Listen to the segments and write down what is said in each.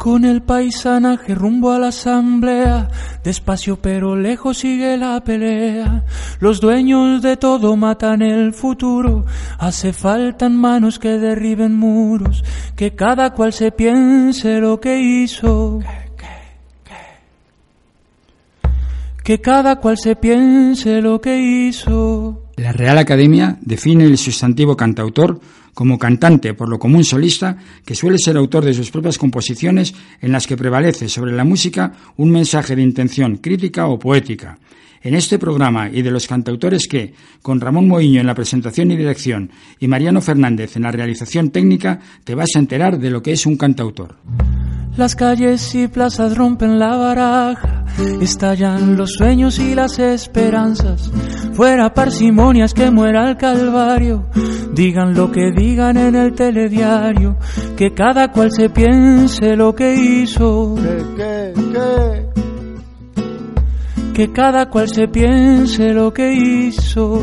Con el paisanaje rumbo a la asamblea, despacio pero lejos sigue la pelea. Los dueños de todo matan el futuro, hace faltan manos que derriben muros, que cada cual se piense lo que hizo. Que cada cual se piense lo que hizo. La Real Academia define el sustantivo cantautor como cantante, por lo común solista, que suele ser autor de sus propias composiciones en las que prevalece sobre la música un mensaje de intención crítica o poética. En este programa y de los cantautores que, con Ramón Moiño en la presentación y dirección y Mariano Fernández en la realización técnica, te vas a enterar de lo que es un cantautor. Las calles y plazas rompen la baraja, estallan los sueños y las esperanzas. Fuera parsimonias que muera el calvario, digan lo que digan en el telediario, que cada cual se piense lo que hizo. Que cada cual se piense lo que hizo.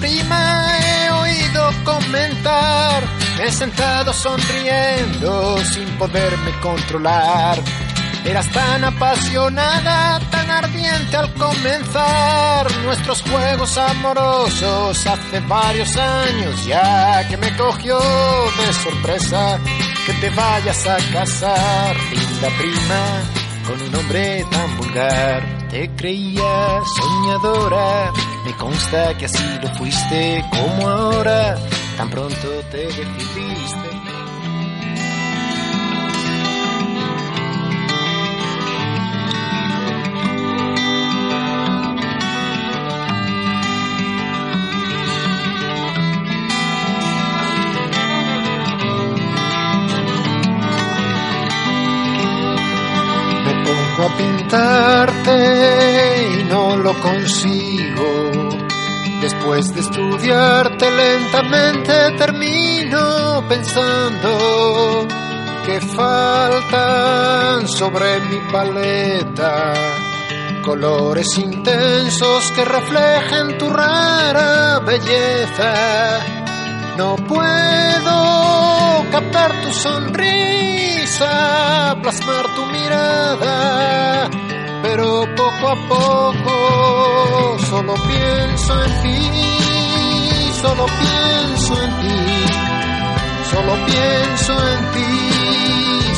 Prima, he oído comentar. he sentado sonriendo sin poderme controlar. Eras tan apasionada, tan ardiente al comenzar nuestros juegos amorosos hace varios años ya que me cogió de sorpresa que te vayas a casar, linda prima, con un hombre tan vulgar. Te creía soñadora, me consta que así lo fuiste como ahora, tan pronto te decidiste. Lo consigo. Después de estudiarte lentamente termino pensando que faltan sobre mi paleta colores intensos que reflejen tu rara belleza. No puedo captar tu sonrisa, plasmar tu mirada pero poco a poco solo pienso en ti, solo pienso en ti, solo pienso en ti,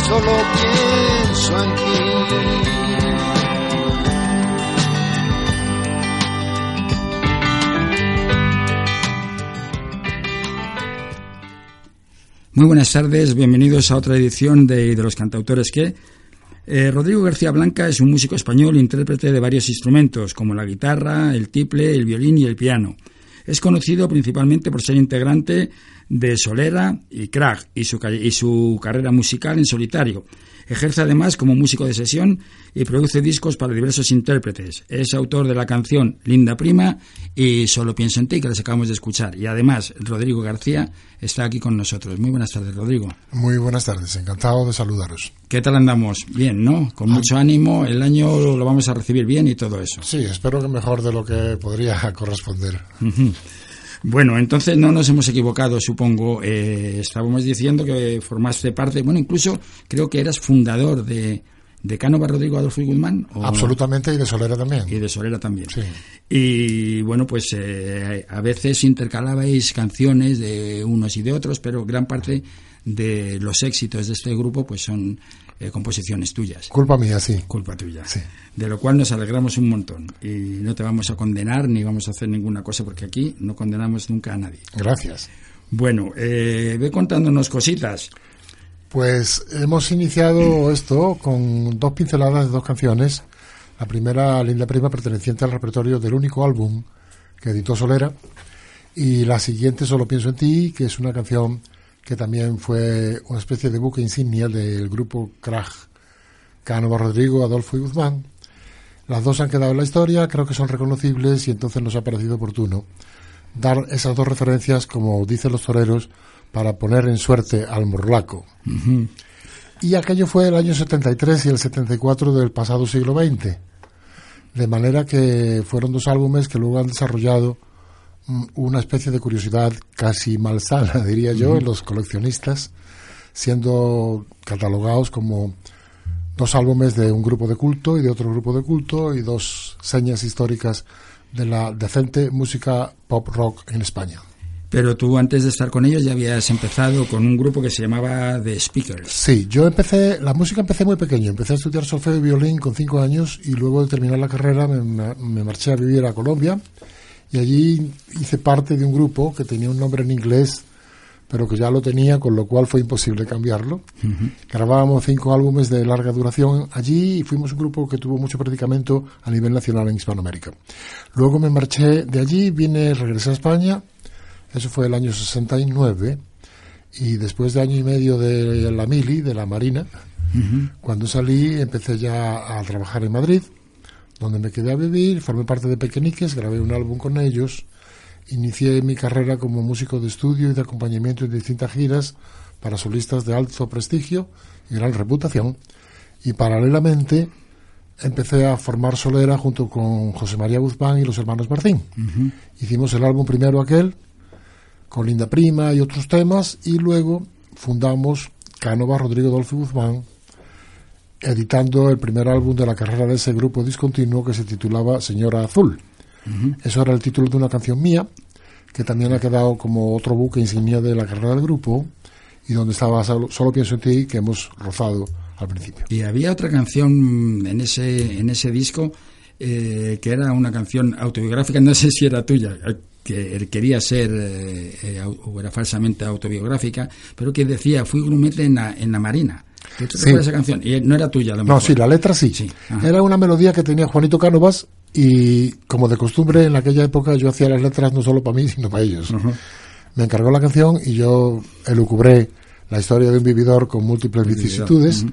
solo pienso en ti. Muy buenas tardes, bienvenidos a otra edición de, de los cantautores que eh, Rodrigo García Blanca es un músico español intérprete de varios instrumentos, como la guitarra, el tiple, el violín y el piano. Es conocido principalmente por ser integrante de Solera y su, y su carrera musical en solitario. Ejerce además como músico de sesión y produce discos para diversos intérpretes. Es autor de la canción Linda Prima y Solo pienso en ti, que les acabamos de escuchar. Y además, Rodrigo García está aquí con nosotros. Muy buenas tardes, Rodrigo. Muy buenas tardes, encantado de saludaros. ¿Qué tal andamos? Bien, ¿no? Con mucho ánimo, el año lo vamos a recibir bien y todo eso. Sí, espero que mejor de lo que podría corresponder. Bueno, entonces no nos hemos equivocado, supongo. Eh, estábamos diciendo que formaste parte, bueno, incluso creo que eras fundador de, de Cánova Rodrigo Adolfo y Guzmán. Absolutamente, y de Solera también. Y de Solera también. Sí. Y bueno, pues eh, a veces intercalabais canciones de unos y de otros, pero gran parte de los éxitos de este grupo pues son eh, composiciones tuyas. Culpa mía, sí. Culpa tuya. Sí. De lo cual nos alegramos un montón. Y no te vamos a condenar ni vamos a hacer ninguna cosa porque aquí no condenamos nunca a nadie. Gracias. Bueno, eh, ve contándonos cositas. Pues hemos iniciado esto con dos pinceladas de dos canciones. La primera, Linda Prima, perteneciente al repertorio del único álbum que editó Solera. Y la siguiente, Solo pienso en ti, que es una canción que también fue una especie de buque insignia del grupo Krag, Cánova Rodrigo, Adolfo y Guzmán. Las dos han quedado en la historia, creo que son reconocibles y entonces nos ha parecido oportuno dar esas dos referencias, como dicen los toreros, para poner en suerte al morlaco. Y aquello fue el año 73 y el 74 del pasado siglo XX. De manera que fueron dos álbumes que luego han desarrollado una especie de curiosidad casi malsana, diría yo, en los coleccionistas, siendo catalogados como dos álbumes de un grupo de culto y de otro grupo de culto y dos señas históricas de la decente música pop rock en España. Pero tú antes de estar con ellos ya habías empezado con un grupo que se llamaba The Speakers. Sí, yo empecé, la música empecé muy pequeño, empecé a estudiar solfeo y violín con cinco años y luego de terminar la carrera me, me marché a vivir a Colombia y allí hice parte de un grupo que tenía un nombre en inglés pero que ya lo tenía, con lo cual fue imposible cambiarlo. Grabábamos cinco álbumes de larga duración allí y fuimos un grupo que tuvo mucho predicamento a nivel nacional en Hispanoamérica. Luego me marché de allí, vine, regresé a España, eso fue el año 69, y después de año y medio de la mili, de la Marina, cuando salí empecé ya a trabajar en Madrid, donde me quedé a vivir, formé parte de Pequeñiques, grabé un álbum con ellos, Inicié mi carrera como músico de estudio y de acompañamiento en distintas giras para solistas de alto prestigio y gran reputación. Y paralelamente empecé a formar Solera junto con José María Guzmán y los hermanos Martín. Hicimos el álbum primero aquel, con Linda Prima y otros temas, y luego fundamos Canova Rodrigo Dolfi Guzmán, editando el primer álbum de la carrera de ese grupo discontinuo que se titulaba Señora Azul. Eso era el título de una canción mía, que también ha quedado como otro buque insignia de la carrera del grupo, y donde estaba Solo, pienso en ti, que hemos rozado al principio. Y había otra canción en ese, en ese disco eh, que era una canción autobiográfica, no sé si era tuya, eh, que quería ser eh, o era falsamente autobiográfica, pero que decía, fui grumete en la, en la Marina. ¿Te sí. esa canción? Y no era tuya, No, sí, la letra sí. sí. Era una melodía que tenía Juanito Cánovas y como de costumbre, en aquella época yo hacía las letras no solo para mí, sino para ellos. Me encargó la canción y yo elucubré la historia de un vividor con múltiples vicisitudes,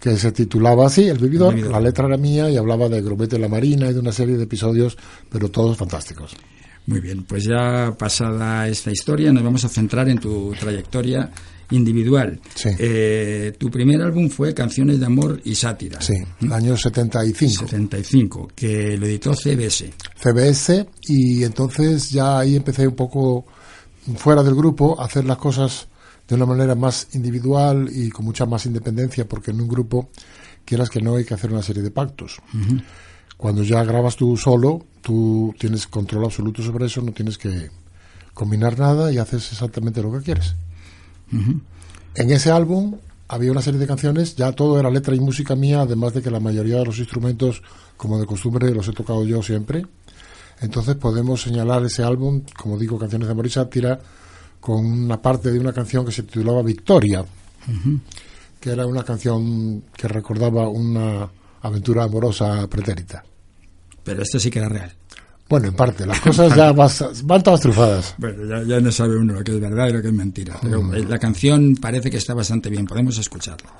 que se titulaba así, El vividor. La letra era mía y hablaba de Grumete en la Marina y de una serie de episodios, pero todos fantásticos. Muy bien, pues ya pasada esta historia, nos vamos a centrar en tu trayectoria individual. Eh, tu primer álbum fue Canciones de Amor y Sátira. Sí, el año 75. 75, que lo editó CBS. CBS, y entonces ya ahí empecé un poco fuera del grupo a hacer las cosas de una manera más individual y con mucha más independencia, porque en un grupo, quieras que no, hay que hacer una serie de pactos. Cuando ya grabas tú solo, tú tienes control absoluto sobre eso, no tienes que combinar nada y haces exactamente lo que quieres. En ese álbum había una serie de canciones, ya todo era letra y música mía, además de que la mayoría de los instrumentos, como de costumbre, los he tocado yo siempre. Entonces podemos señalar ese álbum, como digo, Canciones de Amor y Sátira, con una parte de una canción que se titulaba Victoria, que era una canción que recordaba una aventura amorosa pretérita. Pero esto sí que era real. Bueno, en parte, las cosas ya van todas trufadas. Bueno, ya, no sabe uno lo que es verdad y lo que es mentira. Pero mm. la canción parece que está bastante bien, podemos escucharla.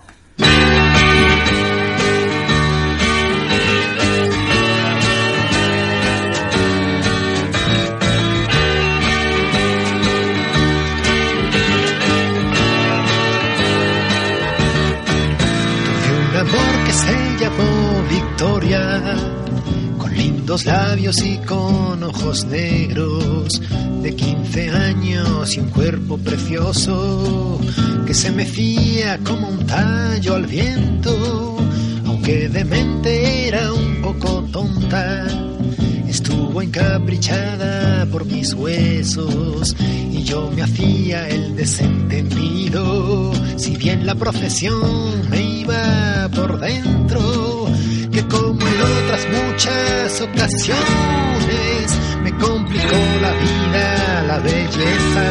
Lindos labios y con ojos negros, de 15 años y un cuerpo precioso, que se mecía como un tallo al viento, aunque de mente era un poco tonta. Estuvo encaprichada por mis huesos y yo me hacía el desentendido, si bien la profesión me iba por dentro en otras muchas ocasiones me complicó la vida, la belleza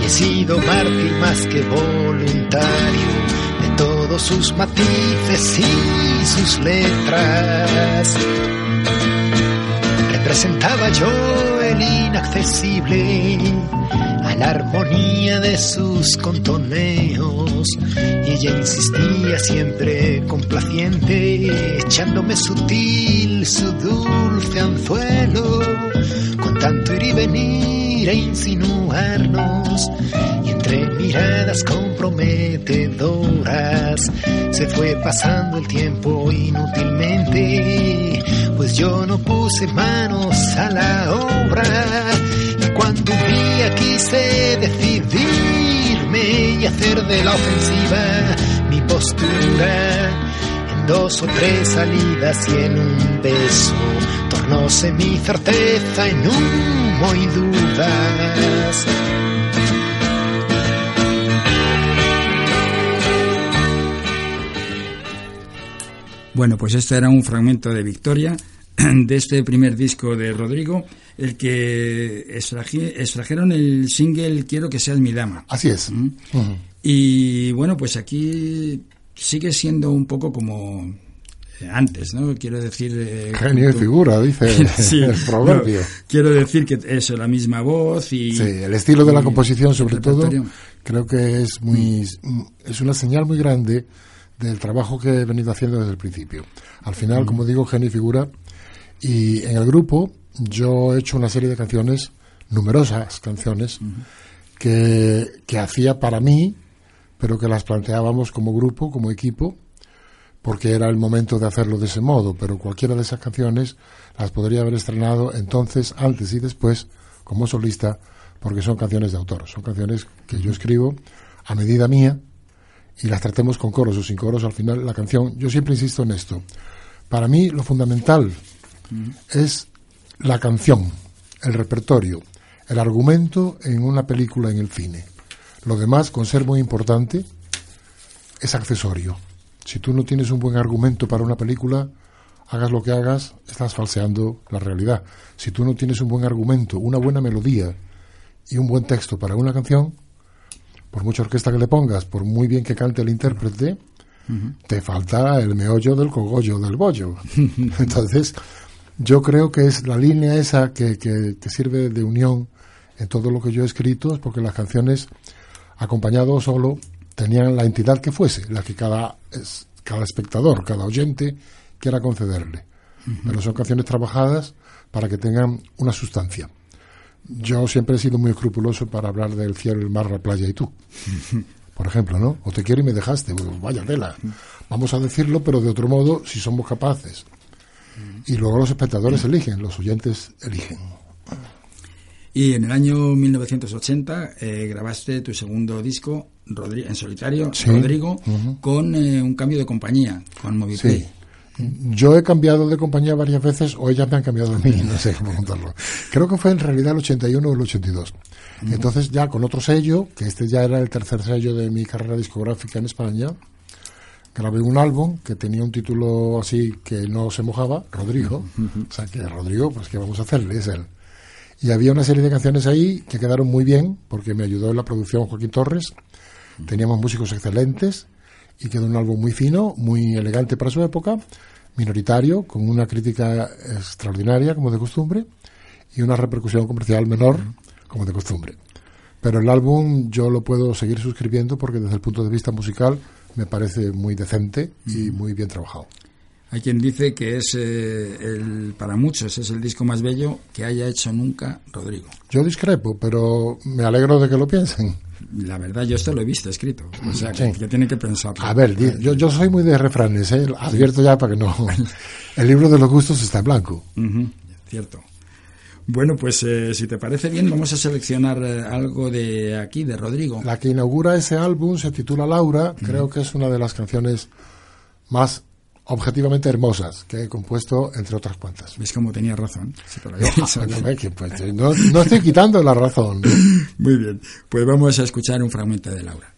y he sido mártir más que voluntario de todos sus matices y sus letras. Representaba yo el inaccesible a la armonía de sus contoneos y ella insistía siempre complaciente echándome sutil su dulce anzuelo con tanto ir y venir e insinuarnos y entre miradas comprometedoras. Se fue pasando el tiempo inútilmente, pues yo no puse manos a la obra. Y cuando día quise decidirme y hacer de la ofensiva mi postura, en dos o tres salidas y en un beso, tornóse mi certeza en humo y dudas. Bueno, pues este era un fragmento de Victoria de este primer disco de Rodrigo, el que extrajeron el single Quiero que seas mi dama. Así es. ¿Mm? Y bueno, pues aquí sigue siendo un poco como antes, ¿no? Quiero decir... Eh, Genio de figura, dice el proverbio. quiero decir que es la misma voz y... Sí, el estilo de la composición sobre todo creo que es muy... es una señal muy grande del trabajo que he venido haciendo desde el principio. Al final, como digo, genio y figura. Y en el grupo yo he hecho una serie de canciones, numerosas canciones, que, que hacía para mí, pero que las planteábamos como grupo, como equipo, porque era el momento de hacerlo de ese modo. Pero cualquiera de esas canciones las podría haber estrenado entonces, antes y después, como solista, porque son canciones de autor. Son canciones que yo escribo a medida mía y las tratemos con coros o sin coros, al final la canción, yo siempre insisto en esto. Para mí lo fundamental es la canción, el repertorio, el argumento en una película en el cine. Lo demás, con ser muy importante, es accesorio. Si tú no tienes un buen argumento para una película, hagas lo que hagas, estás falseando la realidad. Si tú no tienes un buen argumento, una buena melodía y un buen texto para una canción, por mucha orquesta que le pongas, por muy bien que cante el intérprete, te falta el meollo del cogollo del bollo. Entonces, yo creo que es la línea esa que, que, sirve de unión en todo lo que yo he escrito, es porque las canciones, acompañado o solo, tenían la entidad que fuese, la que cada, cada espectador, cada oyente quiera concederle. Pero son canciones trabajadas para que tengan una sustancia. Yo siempre he sido muy escrupuloso para hablar del cielo, el mar, la playa y tú. Por ejemplo, ¿no? O te quiero y me dejaste. vaya tela. Vamos a decirlo, pero de otro modo, si somos capaces. Y luego los espectadores eligen, los oyentes eligen. Y en el año 1980 eh, grabaste tu segundo disco en solitario, Rodrigo, con eh, un cambio de compañía, con Moviplay. Yo he cambiado de compañía varias veces o ellas me han cambiado a mí, no sé cómo contarlo. Creo que fue en realidad el 81 o el 82. Entonces ya con otro sello, que este ya era el tercer sello de mi carrera discográfica en España, grabé un álbum que tenía un título así que no se mojaba, Rodrigo. O sea que Rodrigo, pues ¿qué vamos a hacerle? Es él. Y había una serie de canciones ahí que quedaron muy bien, porque me ayudó en la producción Joaquín Torres. Teníamos músicos excelentes y quedó un álbum muy fino, muy elegante para su época, minoritario, con una crítica extraordinaria, como de costumbre, y una repercusión comercial menor, como de costumbre. Pero el álbum yo lo puedo seguir suscribiendo porque desde el punto de vista musical me parece muy decente y muy bien trabajado. Hay quien dice que es eh, el, para muchos es el disco más bello que haya hecho nunca Rodrigo. Yo discrepo, pero me alegro de que lo piensen. La verdad, yo esto lo he visto escrito. O sea, que, tiene que pensar. A ver, yo, yo soy muy de refranes, ¿eh? Advierto ya para que no. El libro de los gustos está en blanco. Cierto. Bueno, pues eh, si te parece bien, vamos a seleccionar eh, algo de aquí, de Rodrigo. La que inaugura ese álbum se titula Laura. Creo que es una de las canciones más objetivamente hermosas que he compuesto, entre otras cuantas. ¿Ves cómo tenía razón? Pues, no, no, estoy quitando la razón. Muy bien, pues vamos a escuchar un fragmento de Laura.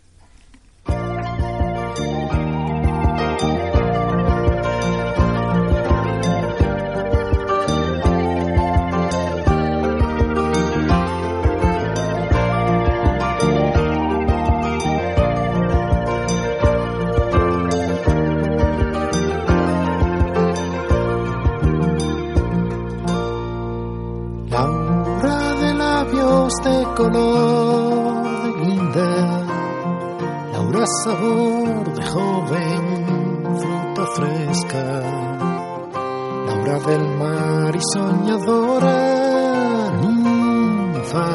Sabor de joven, fruta fresca, Laura del mar y soñadora, ninfa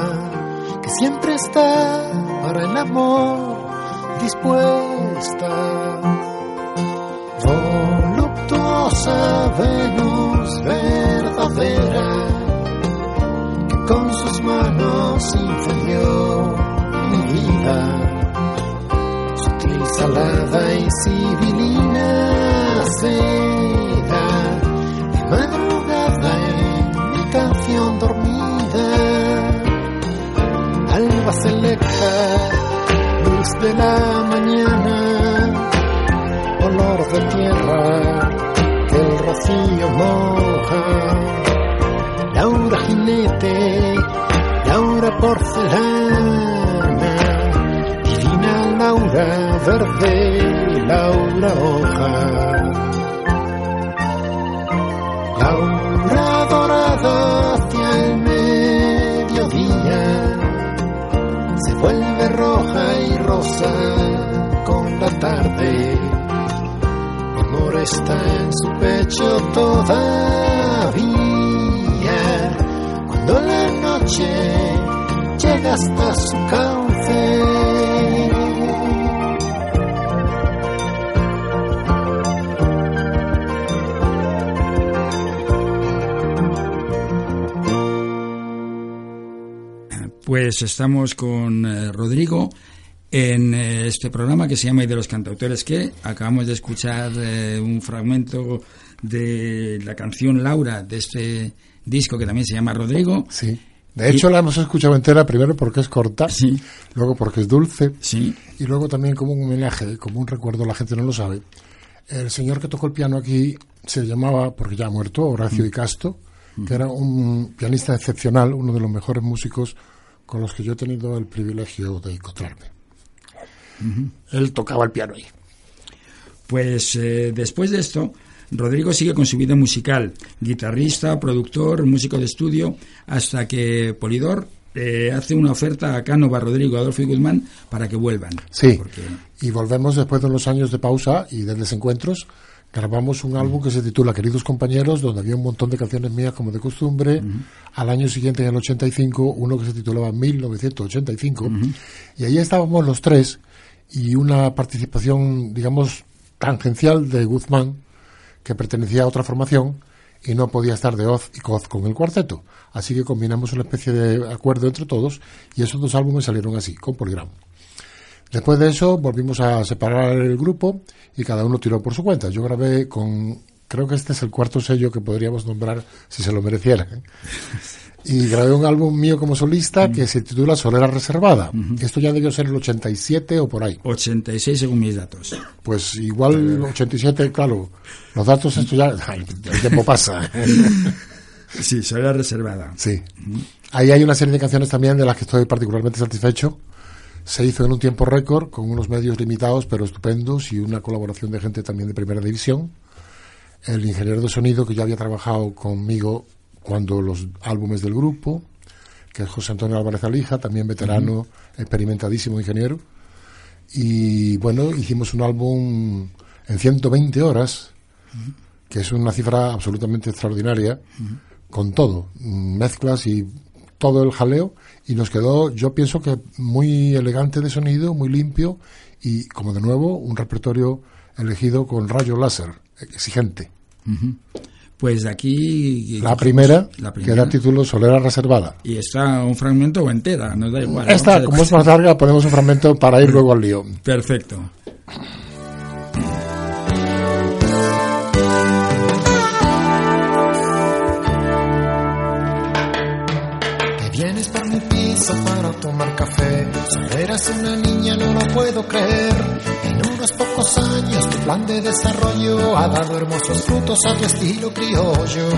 que siempre está para el amor dispuesta. Voluptuosa Venus manos incendió mi vida. Sutil, salada y civilina seda, de madrugada en mi canción dormida. Alba selecta, luz de la mañana, olor de tierra que el rocío moja. Laura jinete, Laura porcelana, divina Laura verde, Laura hoja. Laura dorada hacia el mediodía, se vuelve roja y rosa con la tarde. Amor está en su pecho todavía. Cuando la noche llega hasta su cauce. Pues estamos con eh, Rodrigo en eh, este programa que se llama Y de los cantautores que acabamos de escuchar eh, un fragmento de la canción Laura de este disco que también se llama Rodrigo. Sí. De hecho, la hemos escuchado entera primero porque es corta, Sí. luego porque es dulce, Sí. y luego también como un homenaje, como un recuerdo, la gente no lo sabe. El señor que tocó el piano aquí se llamaba, porque ya ha muerto, Horacio Di Casto, que era un pianista excepcional, uno de los mejores músicos con los que yo he tenido el privilegio de encontrarme. Él tocaba el piano ahí. Pues eh, después de esto, Rodrigo sigue con su vida musical, guitarrista, productor, músico de estudio, hasta que Polidor eh, hace una oferta a Cánova, Rodrigo, Adolfo y Guzmán para que vuelvan. Sí, Porque- y volvemos después de unos años de pausa y de desencuentros. Grabamos un álbum que se titula Queridos compañeros, donde había un montón de canciones mías como de costumbre. Al año siguiente, en el 85, uno que se titulaba 1985. Y ahí estábamos los tres y una participación, digamos, tangencial de Guzmán, que pertenecía a otra formación y no podía estar de hoz y coz con el cuarteto. Así que combinamos una especie de acuerdo entre todos y esos dos álbumes salieron así, con Poligram. Después de eso volvimos a separar el grupo y cada uno tiró por su cuenta. Yo grabé con, creo que este es el cuarto sello que podríamos nombrar si se lo mereciera. ¿Eh? Y grabé un álbum mío como solista que se titula Solera Reservada. Esto ya debió ser el 87 o por ahí. 86 según mis datos. Pues igual 87, claro. Los datos, esto ya, ay, el tiempo pasa. Sí, será reservada. Sí. Ahí hay una serie de canciones también de las que estoy particularmente satisfecho. Se hizo en un tiempo récord, con unos medios limitados, pero estupendos, y una colaboración de gente también de primera división. El ingeniero de sonido que ya había trabajado conmigo cuando los álbumes del grupo, que es José Antonio Álvarez Alija, también veterano, experimentadísimo ingeniero. Y bueno, hicimos un álbum en 120 horas, que es una cifra absolutamente extraordinaria, con todo, mezclas y todo el jaleo, y nos quedó, yo pienso que muy elegante de sonido, muy limpio, y como de nuevo, un repertorio elegido con rayo láser, exigente. Pues aquí... La primera, La que da título Solera Reservada. Y está un fragmento o entera, nos da igual. Esta, como es más larga, ponemos un fragmento para ir luego al lío. Perfecto. Te vienes por mi piso para tomar café. Eras una niña, no lo puedo creer. En unos pocos años tu plan de desarrollo ha dado hermosos frutos a tu estilo criollo.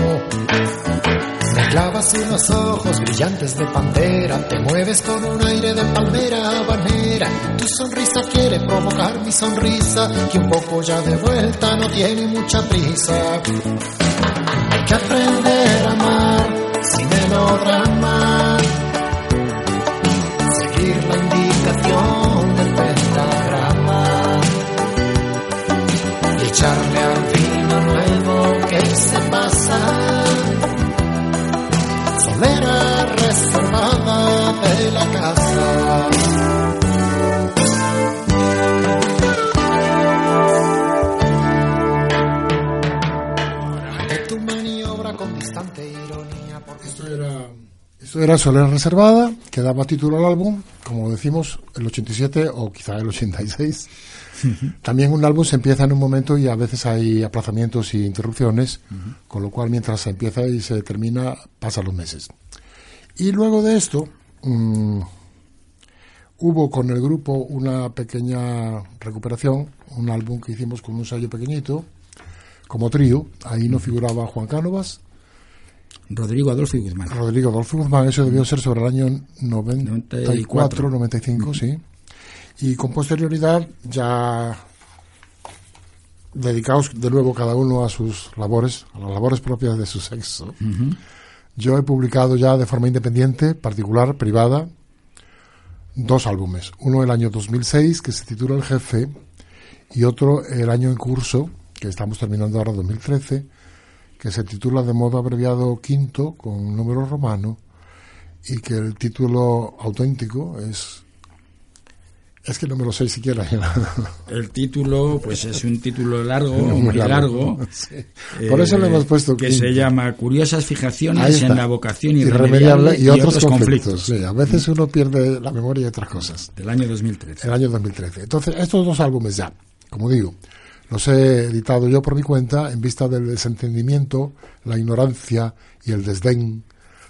Me clavas unos ojos brillantes de pantera, te mueves con un aire de palmera habanera. Tu sonrisa quiere provocar mi sonrisa, que un poco ya de vuelta no tiene mucha prisa. Hay que aprender a amar sin melodrama. Era Solera Reservada, que daba título al álbum, como decimos, el 87 o quizá el 86. También un álbum se empieza en un momento y a veces hay aplazamientos y interrupciones, con lo cual mientras se empieza y se termina, pasan los meses. Y luego de esto, mm, hubo con el grupo una pequeña recuperación, un álbum que hicimos con un sello pequeñito, como trío. Ahí no figuraba Juan Cánovas, Rodrigo Adolfo y Guzmán. Rodrigo Adolfo Guzmán, eso debió ser sobre el año 94, 94. 95, sí. Y con posterioridad ya dedicados de nuevo cada uno a sus labores, a las labores propias de su sexo. Yo he publicado ya de forma independiente, particular, privada, dos álbumes. Uno el año 2006, que se titula El Jefe, y otro el año en curso, que estamos terminando ahora 2013, que se titula de modo abreviado Quinto, con un número romano, y que el título auténtico es... Es que no me lo sé siquiera. El título, pues es un título largo, Muy largo. largo. Sí. Por eso le hemos puesto Que quinto. se llama Curiosas fijaciones en la vocación Irremediable irremediable y, otros, conflictos. Sí, a veces uno pierde la memoria y otras cosas. Del año 2013. El año 2013. Entonces, estos dos álbumes ya, como digo, los he editado yo por mi cuenta en vista del desentendimiento, la ignorancia y el desdén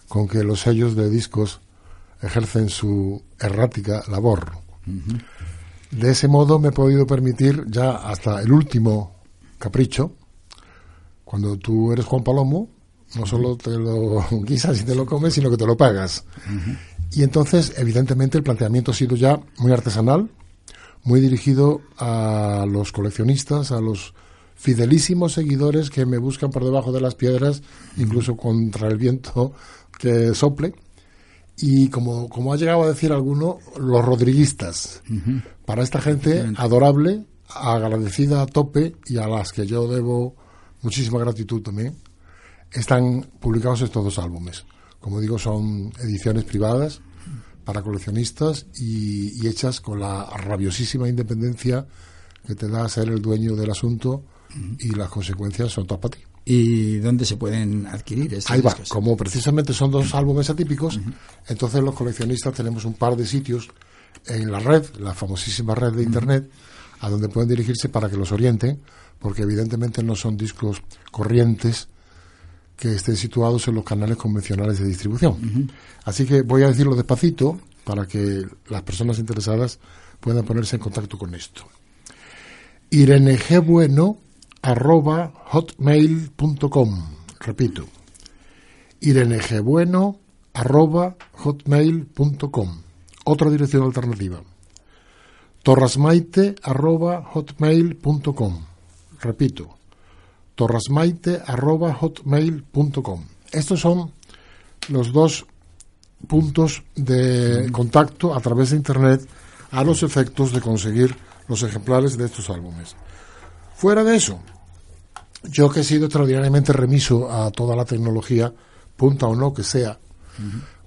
con que los sellos de discos ejercen su errática labor. De ese modo me he podido permitir ya hasta el último capricho, cuando tú eres Juan Palomo, no solo te lo guisas y te lo comes, sino que te lo pagas. Y entonces, evidentemente, el planteamiento ha sido ya muy artesanal, muy dirigido a los coleccionistas, a los fidelísimos seguidores que me buscan por debajo de las piedras, incluso contra el viento que sople. Y como, como ha llegado a decir alguno, los rodriguistas. Para esta gente adorable, agradecida a tope y a las que yo debo muchísima gratitud también, están publicados estos dos álbumes. Como digo, son ediciones privadas para coleccionistas y, y hechas con la rabiosísima independencia que te da ser el dueño del asunto y las consecuencias son todas para ti. ¿Y dónde se pueden adquirir estos Ahí va, discos? como precisamente son dos álbumes atípicos, entonces los coleccionistas tenemos un par de sitios en la red, la famosísima red de Internet, a donde pueden dirigirse para que los orienten, porque evidentemente no son discos corrientes que estén situados en los canales convencionales de distribución. Así que voy a decirlo despacito para que las personas interesadas puedan ponerse en contacto con esto. Irene G. Bueno arroba hotmail.com repito Irene G. Bueno arroba hotmail.com otra dirección alternativa torrasmaite arroba hotmail.com repito torrasmaite arroba hotmail.com estos son los dos puntos de contacto a través de internet a los efectos de conseguir los ejemplares de estos álbumes. Fuera de eso, yo que he sido extraordinariamente remiso a toda la tecnología, punta o no que sea,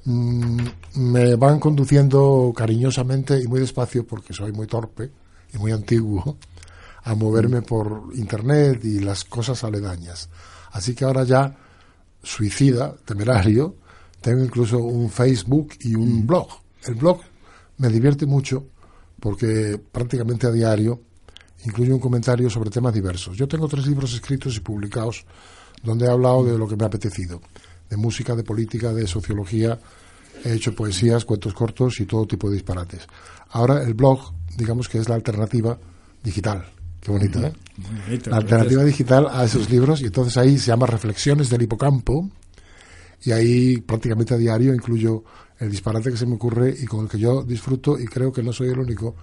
mm, me van conduciendo cariñosamente y muy despacio, porque soy muy torpe y muy antiguo, a moverme por Internet y las cosas aledañas. Así que ahora ya, suicida, temerario, tengo incluso un Facebook y un blog. El blog me divierte mucho porque prácticamente a diario incluye un comentario sobre temas diversos. Yo tengo tres libros escritos y publicados donde he hablado de lo que me ha apetecido, de música, de política, de sociología, he hecho poesías, cuentos cortos y todo tipo de disparates. Ahora el blog, digamos que es la alternativa digital. Qué bonita, ¿eh? Muy bonito, La alternativa gracias. digital a esos libros y entonces ahí se llama Reflexiones del Hipocampo y ahí prácticamente a diario incluyo el disparate que se me ocurre y con el que yo disfruto y creo que no soy el único.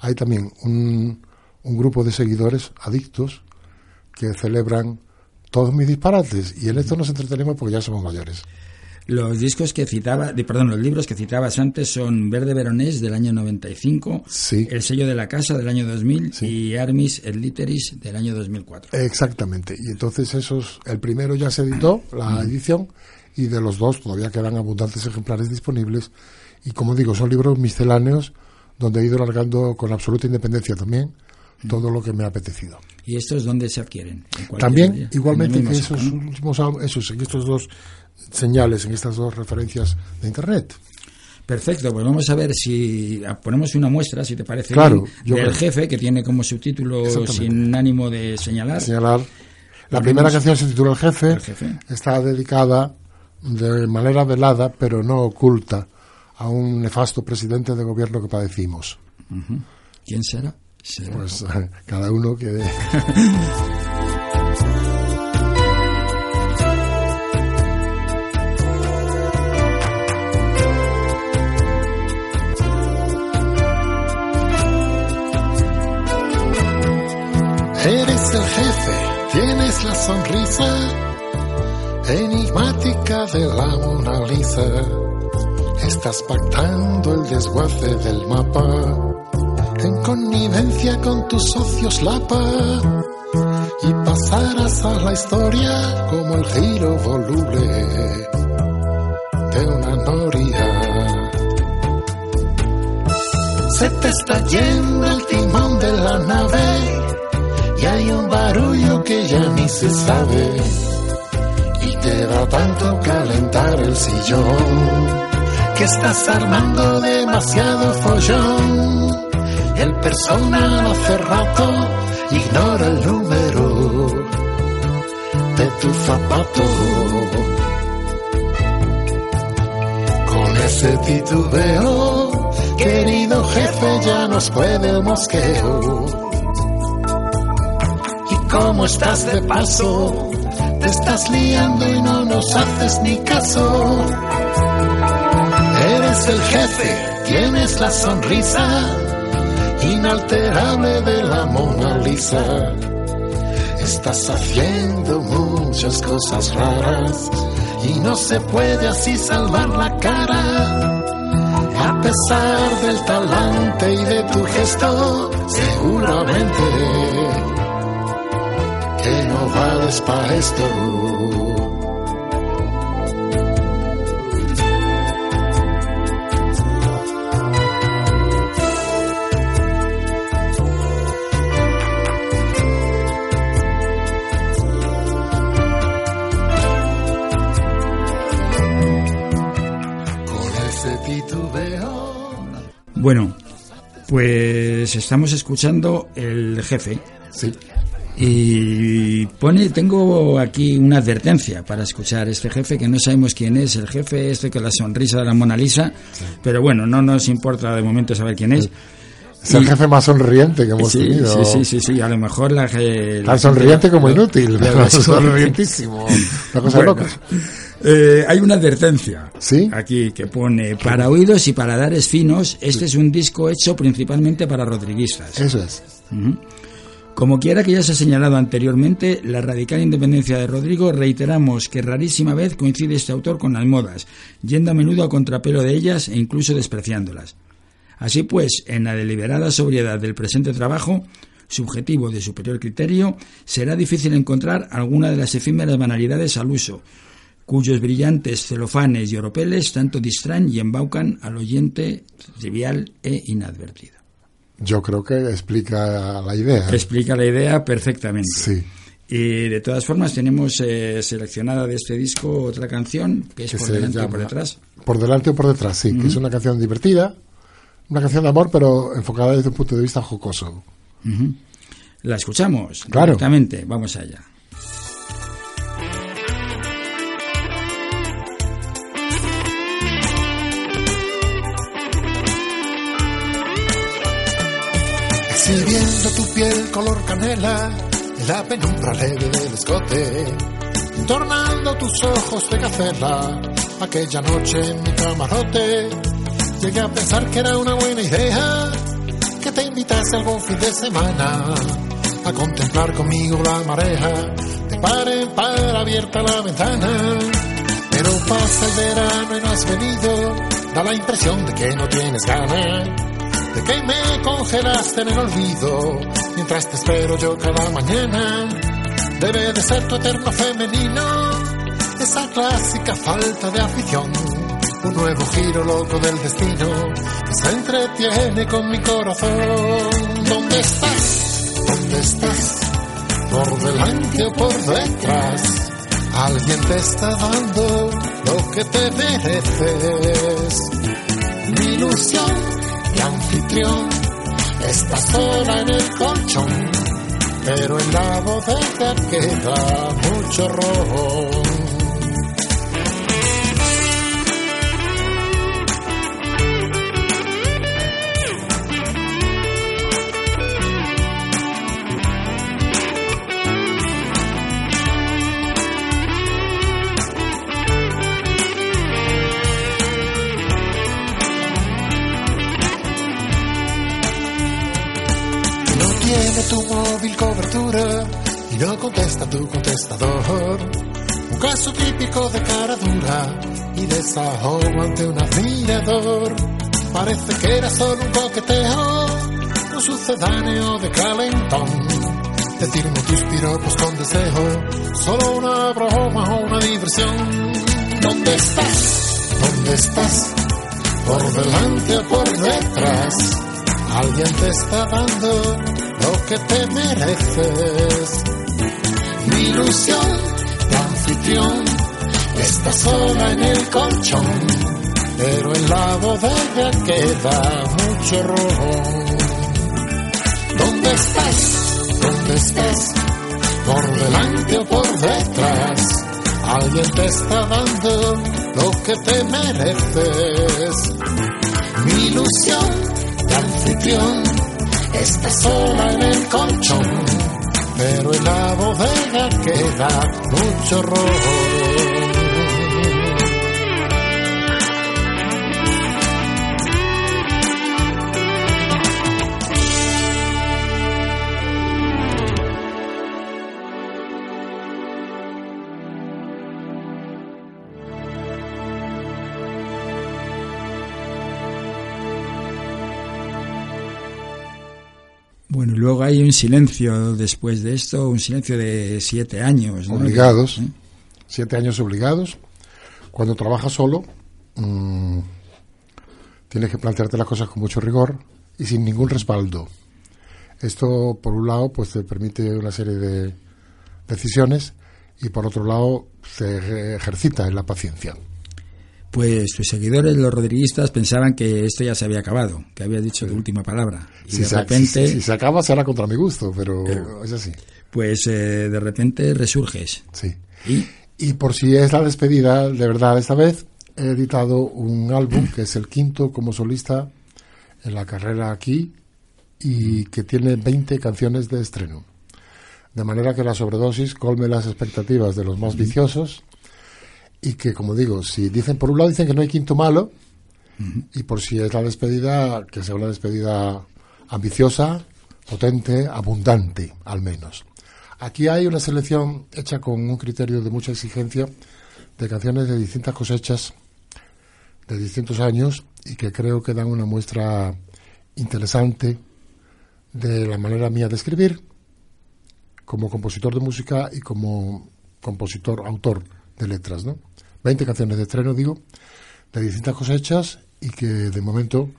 Hay también un, un grupo de seguidores adictos que celebran todos mis disparates y en esto nos entretenemos porque ya somos mayores. Los discos que citaba, de, perdón, los libros que citabas antes son Verde Veronés del año 95, Sí. El sello de la casa del año 2000 Sí. y Armis el Literis del año 2004. Exactamente. Y entonces esos, el primero ya se editó, la edición, y de los dos todavía quedan abundantes ejemplares disponibles y como digo, son libros misceláneos donde he ido largando con absoluta independencia también todo lo que me ha apetecido. ¿Y estos dónde se adquieren? También, igualmente que esos últimos, esos, estos dos señales, en estas dos referencias de Internet. Perfecto, pues vamos a ver si ponemos una muestra, si te parece claro, bien, del jefe, que tiene como subtítulo sin ánimo de señalar. Señalar. La primera canción se titula El jefe, El jefe, está dedicada de manera velada, pero no oculta, a un nefasto presidente de gobierno que padecimos. ¿Quién será? Pues cada uno que... Eres el jefe, tienes la sonrisa enigmática de la Mona Lisa. Estás pactando el desguace del mapa en connivencia con tus socios Lapa y pasarás a la historia como el giro voluble de una noria. Se te está yendo el timón de la nave y hay un barullo que ya ni se sabe y te da tanto calentar el sillón que estás armando demasiado follón. El personal hace rato ignora el número de tu zapato. Con ese titubeo, querido jefe, ya nos puede el mosqueo cómo estás de paso. Te estás liando y no nos haces ni caso. Eres el jefe, tienes la sonrisa inalterable de la Mona Lisa. Estás haciendo muchas cosas raras y no se puede así salvar la cara. A pesar del talante y de tu gesto, seguramente no para esto. Bueno, pues estamos escuchando el jefe. Sí. Y pone, tengo aquí una advertencia para escuchar este jefe, que no sabemos quién es, el jefe este con la sonrisa de la Mona Lisa, pero bueno, no nos importa de momento saber quién es. Es el jefe más sonriente que hemos tenido. Sí, sí, sí, a lo mejor la... Tan sonriente como inútil, pero sonrientísimo. Una cosa loca. Eh, hay una advertencia ¿Sí? aquí que pone para oídos y para dares finos, este es un disco hecho principalmente para rodriguistas. Eso es. Como quiera que ya se ha señalado anteriormente, la radical independencia de Rodrigo, reiteramos que rarísima vez coincide este autor con las modas, yendo a menudo a contrapelo de ellas e incluso despreciándolas. Así pues, en la deliberada sobriedad del presente trabajo, subjetivo de superior criterio, será difícil encontrar alguna de las efímeras banalidades al uso, cuyos brillantes celofanes y oropeles tanto distraen y embaucan al oyente trivial e inadvertido. Yo creo que explica la idea. Explica la idea perfectamente. Sí. Y de todas formas tenemos eh, seleccionada de este disco otra canción que es por delante o por detrás. Por delante o por detrás, sí, que es una canción divertida, una canción de amor, pero enfocada desde un punto de vista jocoso. La escuchamos claro. vamos allá. Exhibiendo tu piel color canela, la penumbra leve del escote, tornando tus ojos de gacela, aquella noche en mi camarote, llegué a pensar que era una buena idea que te invitase algún fin de semana a contemplar conmigo la marea, de par en par abierta la ventana, pero pasa el verano y no has venido, da la impresión de que no tienes ganas de que me congelaste en el olvido mientras te espero yo cada mañana. Debe de ser tu eterno femenino, esa clásica falta de afición. Un nuevo giro loco del destino que se entretiene con mi corazón. ¿Dónde estás? ¿Dónde estás? Por delante o por detrás. Alguien te está dando lo que te mereces. Mi ilusión de anfitrión está sola en el colchón, pero en la bodega queda mucho rojo. Tu móvil cobertura y no contesta tu contestador. Un caso típico de cara dura y desahogo ante un admirador. Parece que era solo un coqueteo, un sucedáneo de calentón. Decirme tus piropos con deseo, solo una broma o una diversión. ¿Dónde estás? ¿Dónde estás? ¿Por delante o por detrás? Alguien te está dando lo que te mereces. Mi ilusión de anfitrión está sola en el colchón, pero en la bodega queda mucho rojo. ¿Dónde estás? ¿Dónde estás? ¿Por delante o por detrás? Alguien te está dando lo que te mereces. Mi ilusión de anfitrión está sola en el colchón, pero en la bodega queda mucho rojo. Luego hay un silencio después de esto, un silencio de siete años. Obligados, ¿Eh? siete años obligados. Cuando trabajas solo, mmm, tienes que plantearte las cosas con mucho rigor y sin ningún respaldo. Esto, por un lado, pues te permite una serie de decisiones y por otro lado, se ejercita en la paciencia pues tus seguidores, los rodriguistas, pensaban que esto ya se había acabado, que había dicho tu última palabra. Y si de se, repente. Si, se acaba, será contra mi gusto, pero es así. Pues eh, de repente resurges. Sí. ¿Y? y por si es la despedida, de verdad, esta vez he editado un álbum que es el quinto como solista en la carrera aquí y que tiene 20 canciones de estreno. De manera que la sobredosis colme las expectativas de los más viciosos y que, como digo, si dicen, por un lado dicen que no hay quinto malo, y por si es la despedida, que sea una despedida ambiciosa, potente, abundante, al menos. Aquí hay una selección hecha con un criterio de mucha exigencia de canciones de distintas cosechas, de distintos años, y que creo que dan una muestra interesante de la manera mía de escribir, como compositor de música y como compositor, autor de letras, ¿no? 20 canciones de estreno, digo, de distintas cosechas y que de momento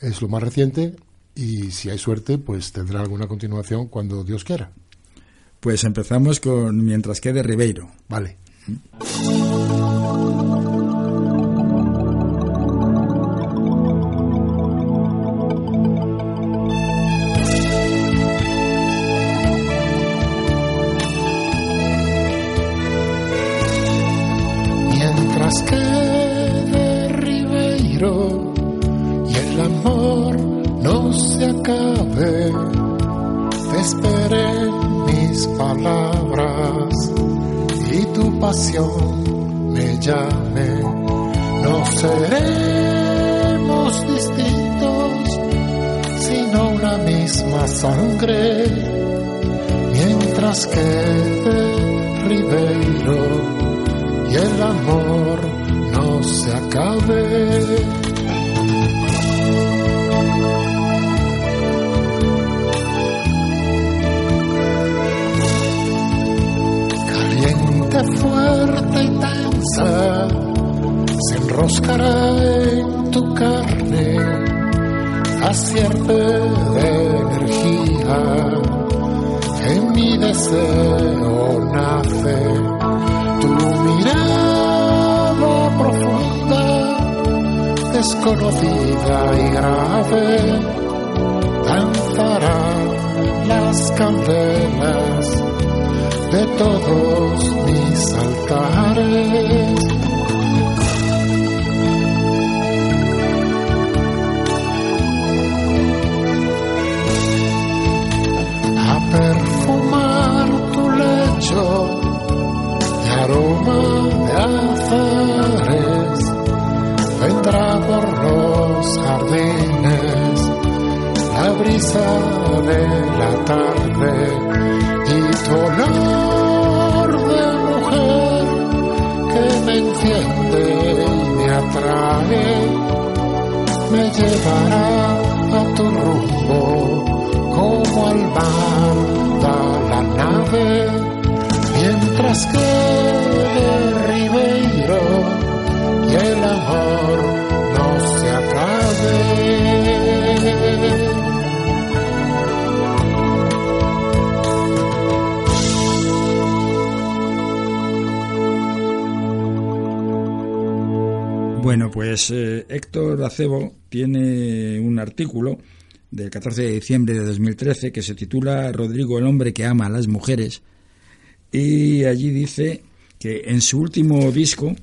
es lo más reciente y si hay suerte, pues tendrá alguna continuación cuando Dios quiera. Pues empezamos con Mientras quede Ribeiro. Vale. De todos mis altares. A perfumar tu lecho de aroma de azares, vendrá por los jardines la brisa de la tarde y me atrae, me llevará a tu rumbo como al mar da la nave, mientras que el Ribeiro y el amor Bueno, pues eh, Héctor Acebo tiene un artículo del 14 de diciembre de 2013 que se titula Rodrigo el hombre que ama a las mujeres y allí dice que en su último disco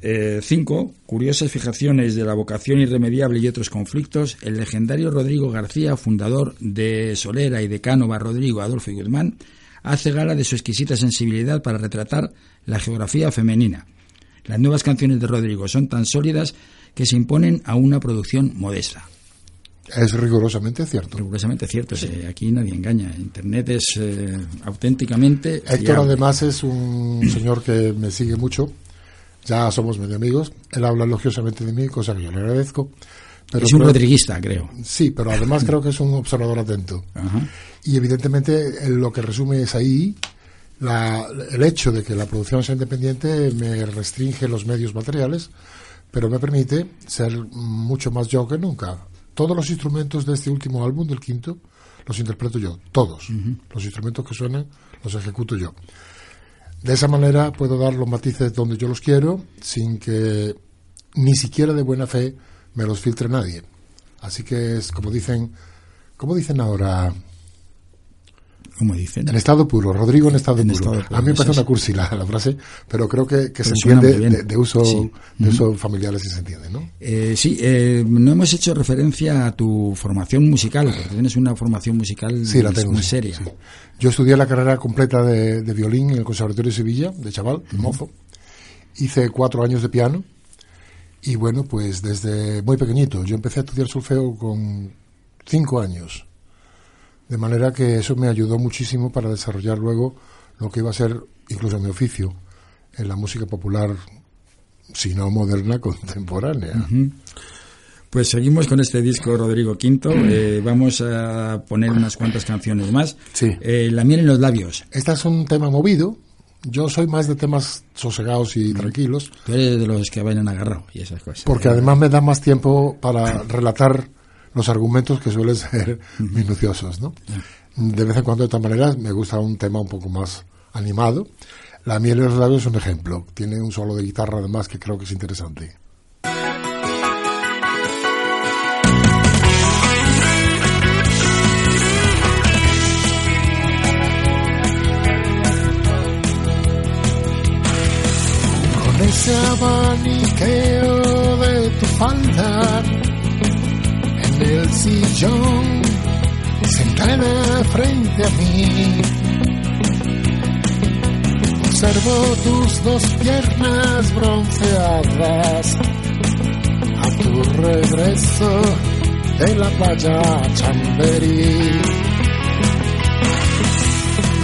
5, eh, Curiosas fijaciones de la vocación irremediable y otros conflictos, el legendario Rodrigo García, fundador de Solera y de Cánova Rodrigo Adolfo y Guzmán, hace gala de su exquisita sensibilidad para retratar la geografía femenina. Las nuevas canciones de Rodrigo son tan sólidas que se imponen a una producción modesta. Es rigurosamente cierto. Rigurosamente cierto. Sí. aquí nadie engaña. Internet es eh, auténticamente. Héctor, además, es un señor que me sigue mucho. Ya somos medio amigos. Él habla elogiosamente de mí, cosa que yo le agradezco. Pero es un creo, rodriguista, creo. Sí, pero además creo que es un observador atento. Ajá. Y evidentemente lo que resume es ahí la, el hecho de que la producción sea independiente me restringe los medios materiales, pero me permite ser mucho más yo que nunca. Todos los instrumentos de este último álbum, del quinto, los interpreto yo, todos. Uh -huh. Los instrumentos que suenan los ejecuto yo. De esa manera puedo dar los matices donde yo los quiero, sin que ni siquiera de buena fe me los filtre nadie. Así que es como dicen, como dicen ahora como dicen. En estado puro, Rodrigo en estado, en puro. estado puro. A mí me parece una cursi la, frase, pero creo que, que se entiende de, de, uso, sí. de uso uh -huh. familiar, si se entiende, ¿no? Eh, sí, eh, no hemos hecho referencia a tu formación musical, porque tienes una formación musical sí, la tengo, muy sí, seria. Sí. Yo estudié la carrera completa de, de, violín en el Conservatorio de Sevilla, de chaval, uh -huh. mozo. Hice cuatro años de piano y bueno, pues desde muy pequeñito. Yo empecé a estudiar solfeo con cinco años de manera que eso me ayudó muchísimo para desarrollar luego lo que iba a ser incluso mi oficio en la música popular, si no moderna, contemporánea. Uh -huh. Pues seguimos con este disco, Rodrigo Quinto. Eh, vamos a poner unas cuantas canciones más. Sí. Eh, la miel en los labios. Este es un tema movido. Yo soy más de temas sosegados y tranquilos. Tú eres de los que bailan agarrado y esas cosas. Porque además me da más tiempo para relatar los argumentos que suelen ser minuciosos, ¿no? De vez en cuando, de todas maneras, me gusta un tema un poco más animado. La miel en los labios es un ejemplo. Tiene un solo de guitarra, además, que creo que es interesante. Con ese abaniqueo de tu falda sillón, sentada frente a mí. Observo tus dos piernas bronceadas a tu regreso de la playa Chamberí.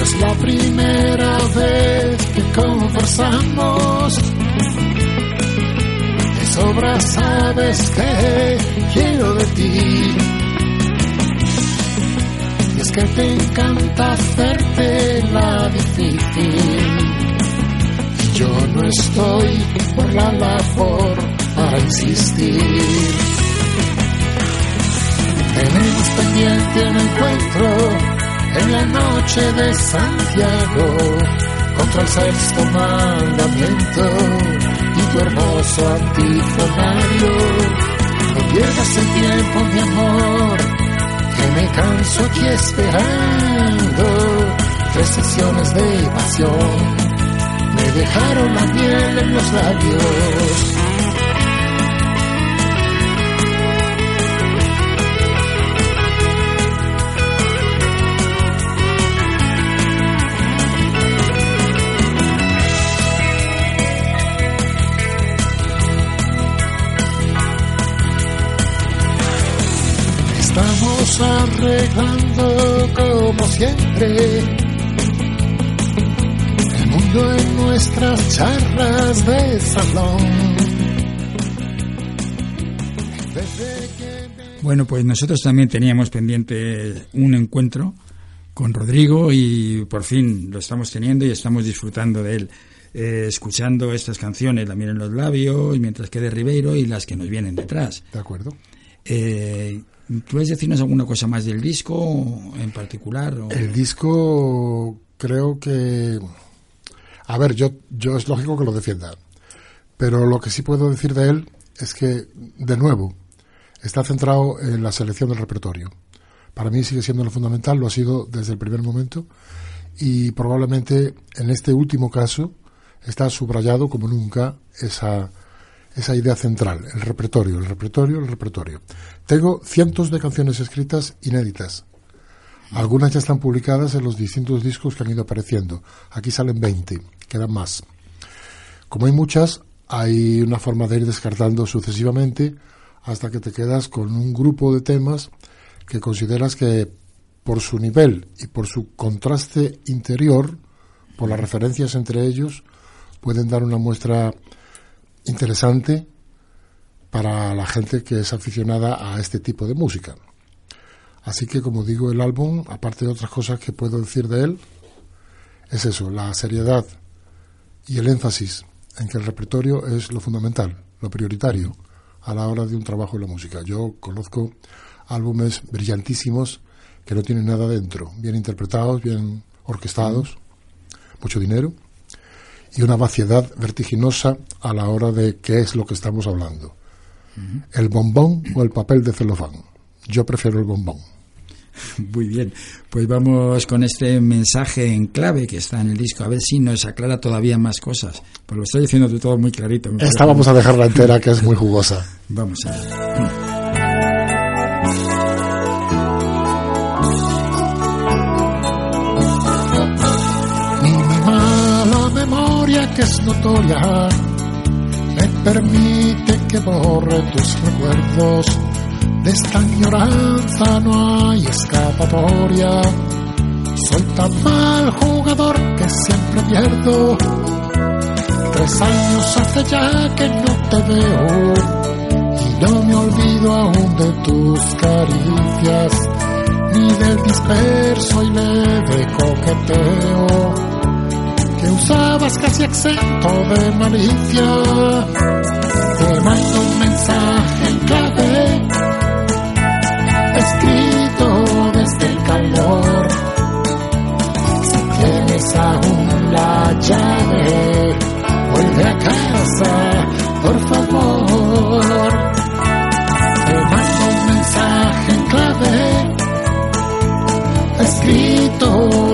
Es la primera vez que conversamos sobra sabes que quiero de ti. Que te encanta hacerte la difícil. yo no estoy por la labor para insistir. Tenemos pendiente un encuentro en la noche de Santiago contra el sexto mandamiento y tu hermoso antifonario. No pierdas el tiempo, mi amor, que me canso aquí esperando. Tres sesiones de pasión me dejaron la miel en los labios. Estamos arreglando como siempre en nuestras charlas de salón. Bueno, pues nosotros también teníamos pendiente un encuentro con Rodrigo y por fin lo estamos teniendo y estamos disfrutando de él, eh, escuchando estas canciones, la miren en los labios, mientras quede Ribeiro y las que nos vienen detrás. De acuerdo. Eh, ¿Puedes decirnos alguna cosa más del disco en particular? El disco creo que a ver, yo, yo es lógico que lo defienda, pero lo que sí puedo decir de él es que, de nuevo, está centrado en la selección del repertorio. Para mí sigue siendo lo fundamental, lo ha sido desde el primer momento, y probablemente en este último caso está subrayado como nunca esa, esa idea central, el repertorio, el repertorio, el repertorio. Tengo cientos de canciones escritas inéditas. Algunas ya están publicadas en los distintos discos que han ido apareciendo. Aquí salen 20 quedan más. Como hay muchas, hay una forma de ir descartando sucesivamente hasta que te quedas con un grupo de temas que consideras que por su nivel y por su contraste interior, por las referencias entre ellos, pueden dar una muestra interesante para la gente que es aficionada a este tipo de música. Así que, como digo, el álbum, aparte de otras cosas que puedo decir de él, es eso, la seriedad y el énfasis en que el repertorio es lo fundamental, lo prioritario a la hora de un trabajo en la música. Yo conozco álbumes brillantísimos que no tienen nada dentro, bien interpretados, bien orquestados, mucho dinero y una vaciedad vertiginosa a la hora de qué es lo que estamos hablando. ¿El bombón o el papel de celofán? Yo prefiero el bombón. Muy bien, pues vamos con este mensaje en clave que está en el disco, a ver si nos aclara todavía más cosas. Pues lo estoy diciendo de todo muy clarito. Esta vamos a dejarla entera, que es muy jugosa. Vamos a ver. Que es notoria me permite que borre tus recuerdos de esta ignoranza no hay escapatoria. Soy tan mal jugador que siempre pierdo. Tres años hace ya que no te veo y no me olvido aún de tus caricias ni del disperso y leve coqueteo que usabas casi exento de malicia. Te mando un mensaje en clave escrito desde el calor. Si tienes aún la llave, vuelve a casa, por favor. Te mando un mensaje en clave, escrito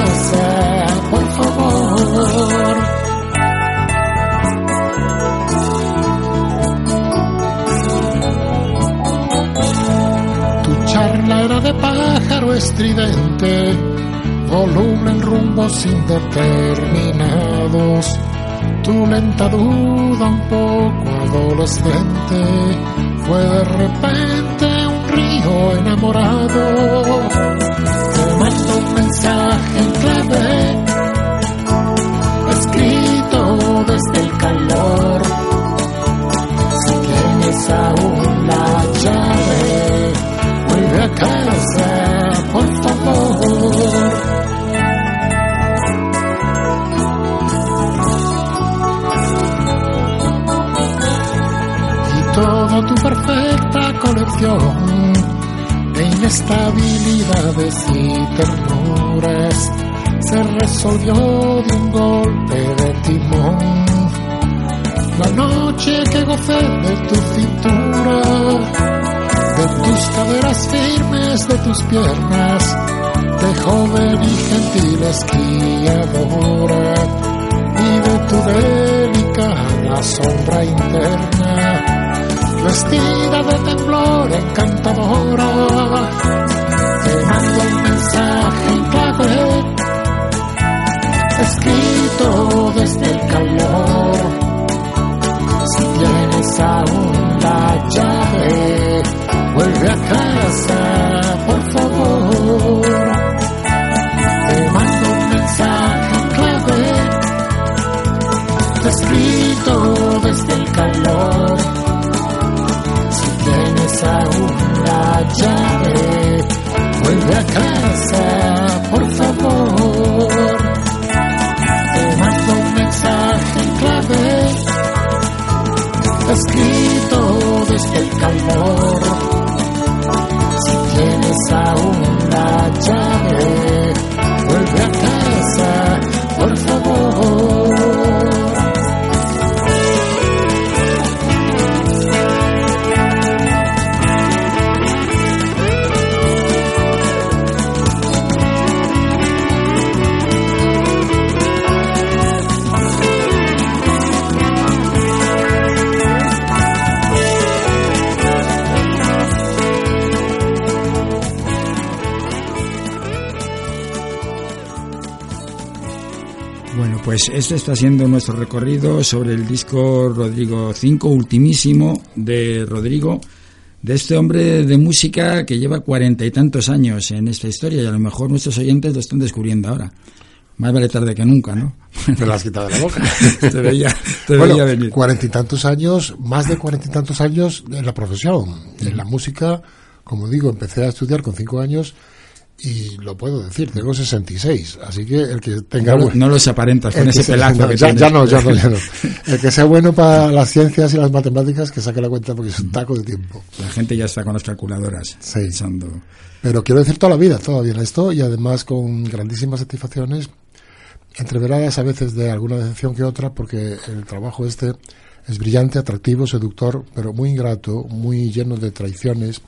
vuelve a casa, por favor. de pájaro estridente, volumen rumbos indeterminados, tu lenta duda un poco adolescente, fue de repente un río enamorado, mensaje en clave, escrito desde el calor. Si tienes aún la llave, vuelve a casa, por favor. Y toda tu perfecta colección de inestabilidades y ternuras se resolvió de un golpe de timón. La noche que gocé de tu cintura, de tus caderas firmes, de tus piernas, de joven y gentil esquiadora, y de tu delicada sombra interna, vestida de temblor encantadora, te mando un mensaje en clave escrito desde el calor. Si tienes aún la llave, vuelve a casa, por favor. Pues este está siendo nuestro recorrido sobre el disco Rodrigo 5, ultimísimo de Rodrigo, de este hombre de música que lleva cuarenta y tantos años en esta historia y a lo mejor nuestros oyentes lo están descubriendo ahora. Más vale tarde que nunca, ¿no? Me lo has quitado de la boca. te veía, te bueno, veía venir. Cuarenta y tantos años, más de cuarenta y tantos años en la profesión, en la música. Como digo, empecé a estudiar con cinco años y lo puedo decir, tengo 66, así que el que tenga... No, no los aparentas con ese se- pelazo que ya, ya no, ya no, ya no. El que sea bueno para las ciencias y las matemáticas, que saque la cuenta porque es un taco de tiempo. La gente ya está con las calculadoras Sí. pensando. Pero quiero decir toda la vida, todavía esto y además con grandísimas satisfacciones, entreveradas a veces de alguna decepción que otra, porque el trabajo este es brillante, atractivo, seductor, pero muy ingrato, muy lleno de traiciones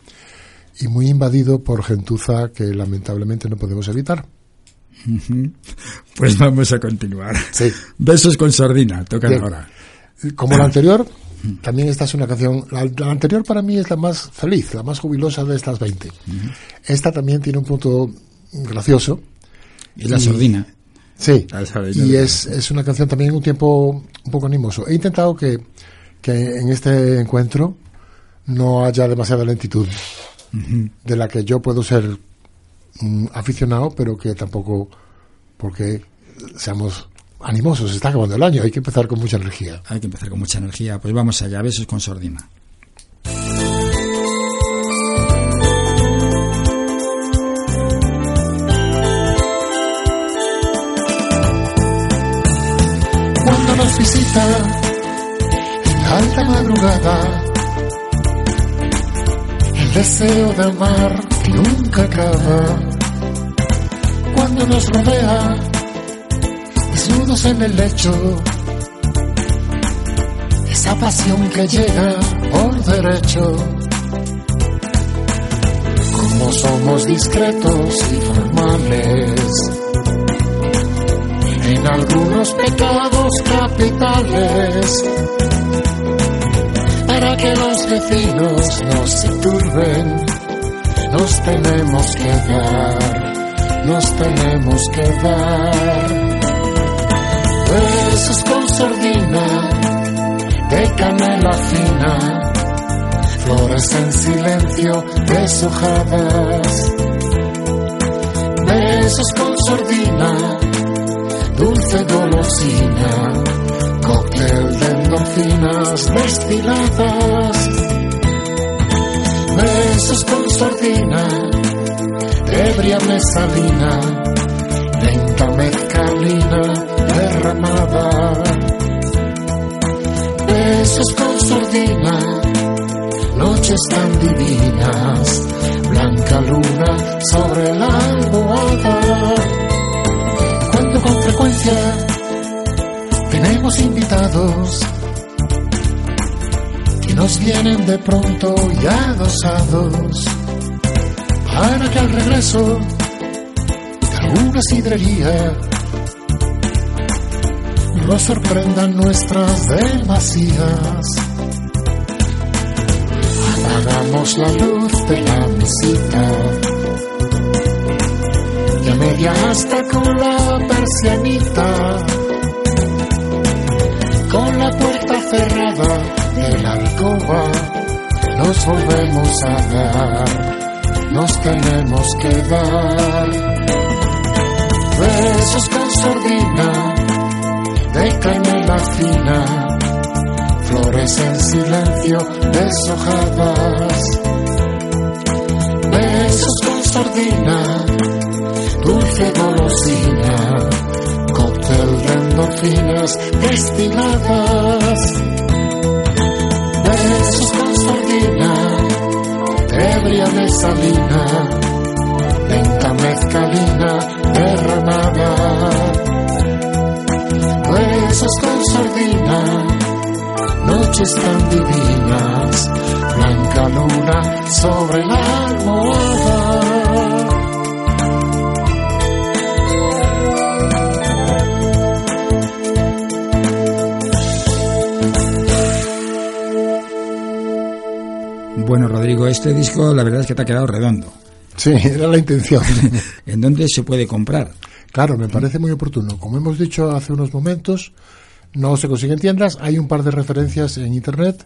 y muy invadido por gentuza que lamentablemente no podemos evitar. Pues vamos a continuar. Sí. Besos con sordina, tocan ahora. Como la anterior, también esta es una canción. La, la anterior para mí es la más feliz, la más jubilosa de estas 20. Esta también tiene un punto gracioso. Y la Y- sordina. Sí, Ah, sabes, y es, es una canción también un tiempo un poco animoso. He intentado que, que en este encuentro no haya demasiada lentitud, de la que yo puedo ser mm, aficionado, pero que tampoco, porque seamos animosos, está acabando el año, hay que empezar con mucha energía. Hay que empezar con mucha energía. Pues vamos allá, besos con sordina. cuando nos visita en la alta madrugada. Deseo de amar que nunca acaba. Cuando nos rodea, desnudos en el lecho. Esa pasión que llega por derecho. Como somos discretos y formales en algunos pecados capitales que los vecinos no se turben nos tenemos que dar nos tenemos que dar. Besos con sordina de canela fina flores en silencio deshojadas. Besos con sordina dulce golosina, cóctel endorfinas destiladas, besos con sordina, ebria mesalina, lenta mezcalina derramada, besos con sordina, noches tan divinas, blanca luna sobre la almohada. Cuando con frecuencia tenemos invitados nos vienen de pronto y adosados para que al regreso de alguna sidrería nos sorprendan nuestras demasías. Apagamos la luz de la mesita y a media hasta con la persianita, con la puerta cerrada de la alcoba, nos volvemos a dar, nos tenemos que dar. Besos con sordina de canela fina, flores en silencio deshojadas, besos con sardina, dulce golosina, cóctel de endorfinas destiladas, besos con sardina, ebria de salina, lenta mezcalina derramada besos con sardina, noches tan divinas, blanca luna sobre la almohada. Bueno, Rodrigo, este disco la verdad es que te ha quedado redondo. Sí, era la intención. ¿En dónde se puede comprar? Claro, me parece muy oportuno. Como hemos dicho hace unos momentos, no se consiguen tiendas. Hay un par de referencias en Internet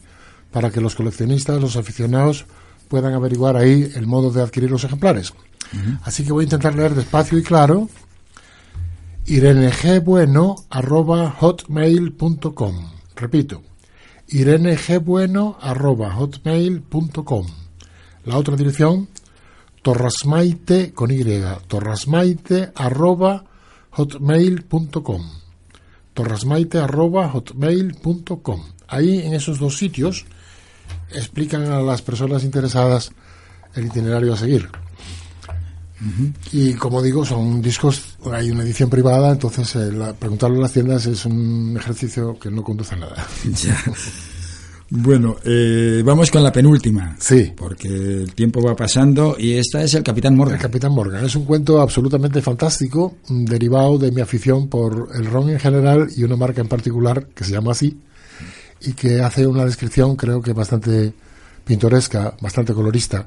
para que los coleccionistas, los aficionados, puedan averiguar ahí el modo de adquirir los ejemplares. Así que voy a intentar leer despacio y claro. irenegbueno.hotmail.com Repito, irenegbueno.hotmail.com La otra dirección, torrasmaite con Y, torrasmaite arroba torrasmaite arroba hotmail.com Ahí en esos dos sitios explican a las personas interesadas el itinerario a seguir. Y como digo, son discos, hay una edición privada, entonces eh, la- preguntarlo a las tiendas es un ejercicio que no conduce a nada. Ya. Bueno, eh, vamos con la penúltima. Sí. Porque el tiempo va pasando y esta es el Capitán Morgan. El Capitán Morgan es un cuento absolutamente fantástico, mm, derivado de mi afición por el ron en general y una marca en particular que se llama así, y que hace una descripción, creo que bastante pintoresca, bastante colorista,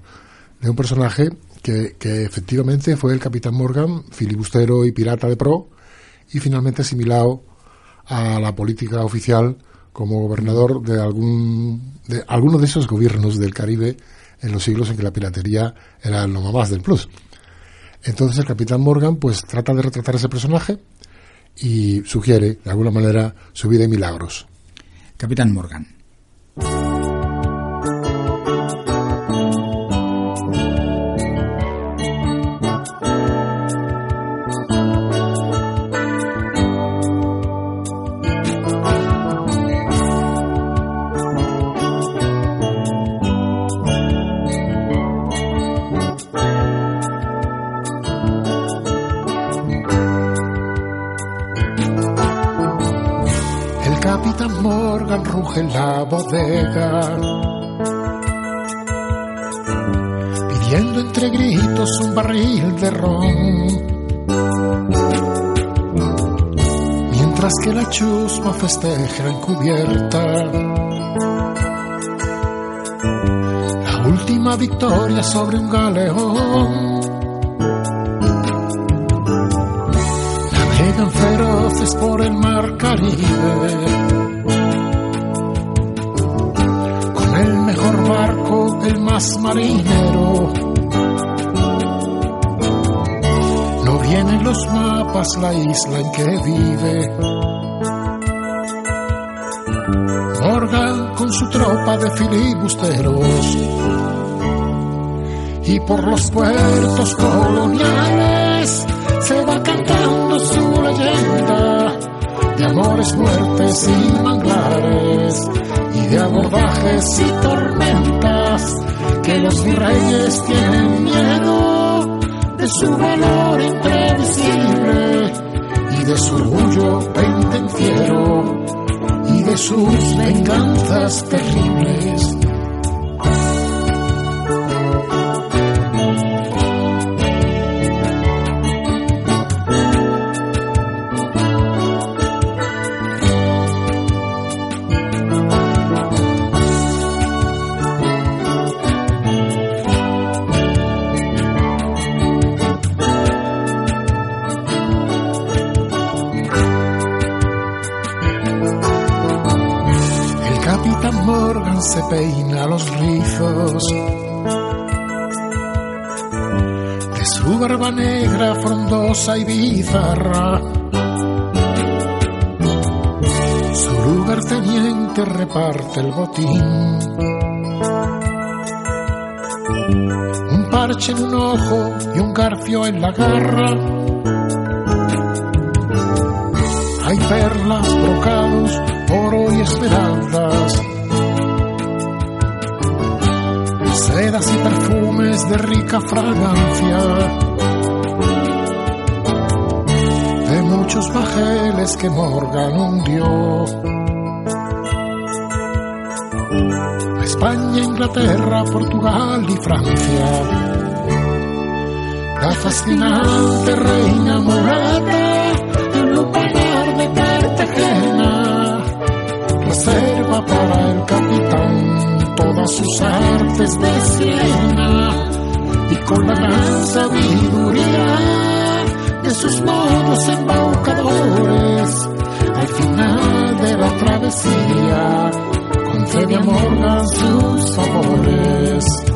de un personaje que, efectivamente fue el Capitán Morgan, filibustero y pirata de pro, y finalmente asimilado a la política oficial como gobernador de algún de alguno de esos gobiernos del Caribe en los siglos en que la piratería era lo más del plus. Entonces el capitán Morgan pues trata de retratar ese personaje y sugiere de alguna manera su vida y milagros. Capitán Morgan. De ron. Mientras que la chusma festeja encubierta la última victoria sobre un galeón. navegan feroces por el mar Caribe. Con el mejor barco, el más marinero. Los mapas la isla en que vive. Morgan con su tropa de filibusteros. Y por los puertos coloniales se va cantando su leyenda de amores, muertes y manglares y de abordajes y tormentas que los virreyes tienen miedo de su valor y de su orgullo pendenciero y de sus venganzas terribles. Su lugarteniente reparte el botín. Un parche en un ojo y un garfio en la garra. Hay perlas, brocados, oro y esmeraldas sedas y perfumes de rica fragancia, que Morgan hundió. España, Inglaterra, Portugal y Francia. La fascinante reina mulata en lugar de Cartagena reserva para el capitán todas sus artes de Siena y con la gran sabiduría de sus modos embaucadores al final de la travesía concede a Morgan sus favores.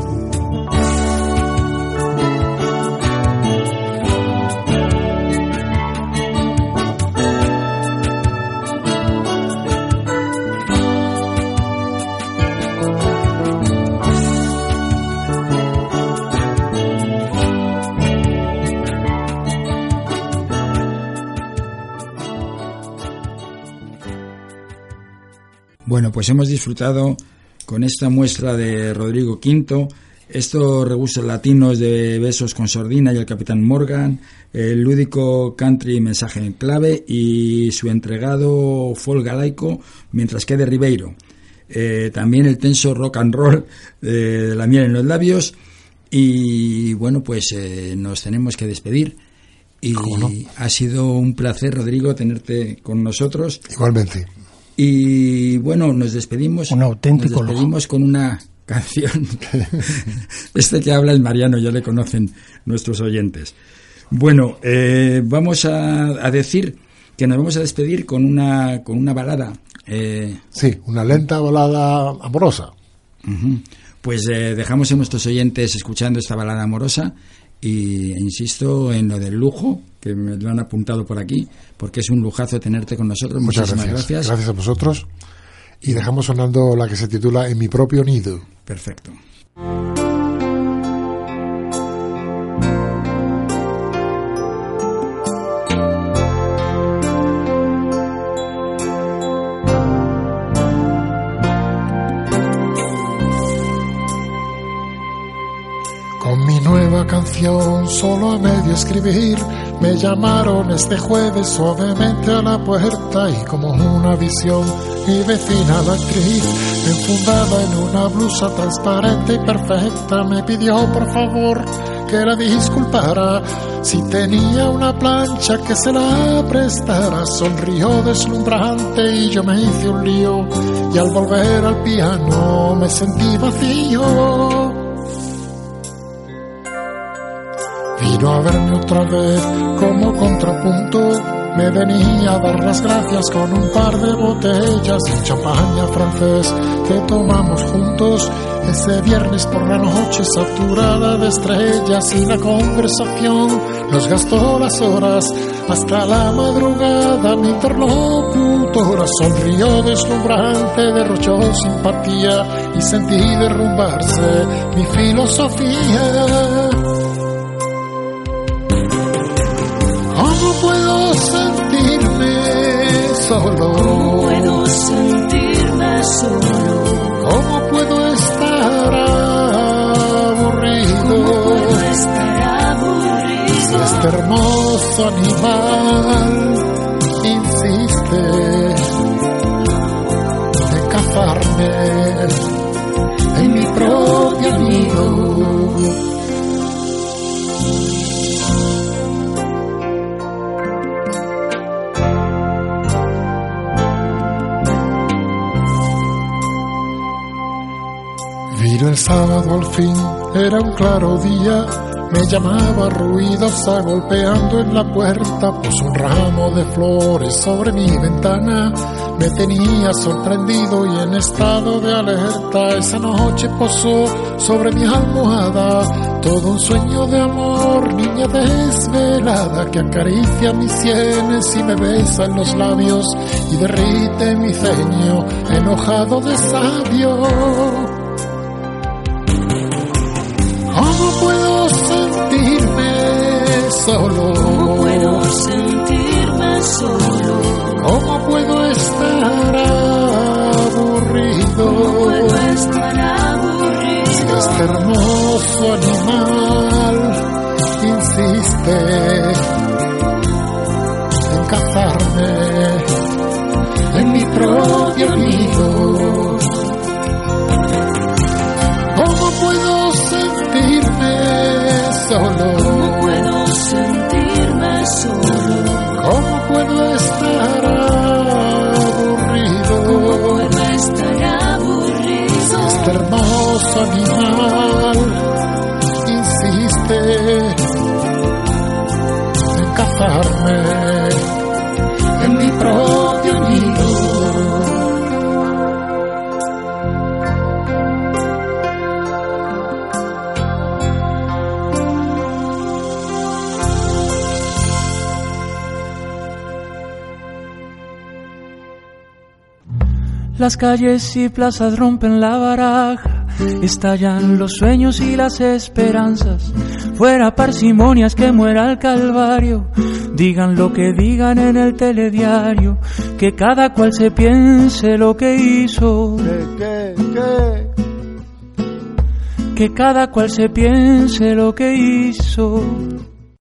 Bueno, pues hemos disfrutado con esta muestra de Rodrigo V, estos rebustos latinos de Besos con Sordina y el Capitán Morgan, el lúdico country mensaje en clave y su entregado folk galaico mientras quede Ribeiro. Eh, también el tenso rock and roll de la miel en los labios y bueno, pues eh, nos tenemos que despedir. Y ha sido un placer, Rodrigo, tenerte con nosotros. Igualmente. Y bueno, nos despedimos. Un auténtico Nos despedimos con una canción. este que habla es Mariano, ya le conocen nuestros oyentes. Bueno, eh, vamos a, decir que nos vamos a despedir con una, con una balada. Eh, sí, una lenta balada amorosa. Pues eh, dejamos a nuestros oyentes escuchando esta balada amorosa y insisto en lo del lujo, que me lo han apuntado por aquí, porque es un lujazo tenerte con nosotros. Muchas Muchísimas gracias. Gracias a vosotros. Y dejamos sonando la que se titula En mi propio nido. Perfecto. canción solo a medio escribir. Me llamaron este jueves suavemente a la puerta y como una visión mi vecina la actriz, enfundada en una blusa transparente y perfecta, me pidió por favor que la disculpara si tenía una plancha que se la prestara. Sonrió deslumbrante y yo me hice un lío y al volver al piano me sentí vacío. A verme otra vez como contrapunto. Me venía a dar las gracias con un par de botellas de champaña francés que tomamos juntos ese viernes por la noche saturada de estrellas y la conversación nos gastó las horas hasta la madrugada. Mi interlocutora sonrió deslumbrante, derrochó simpatía y sentí derrumbarse mi filosofía. ¿Cómo puedo sentirme solo? ¿Cómo puedo sentirme solo? ¿Cómo puedo estar aburrido? Este hermoso animal insiste en cazarme en mi propio nido. El sábado al fin, era un claro día, me llamaba ruidosa golpeando en la puerta, puso un ramo de flores sobre mi ventana, me tenía sorprendido y en estado de alerta, esa noche posó sobre mi almohada, todo un sueño de amor, niña desvelada, que acaricia mis sienes y me besa en los labios y derrite mi ceño, enojado de sabio. Solo? ¿Cómo puedo sentirme solo? ¿Cómo puedo estar aburrido? ¿Cómo puedo estar aburrido? Este hermoso animal insiste Las calles y plazas rompen la baraja, estallan los sueños y las esperanzas. Fuera parsimonias que muera el calvario, digan lo que digan en el telediario, que cada cual se piense lo que hizo. Que cada cual se piense lo que hizo.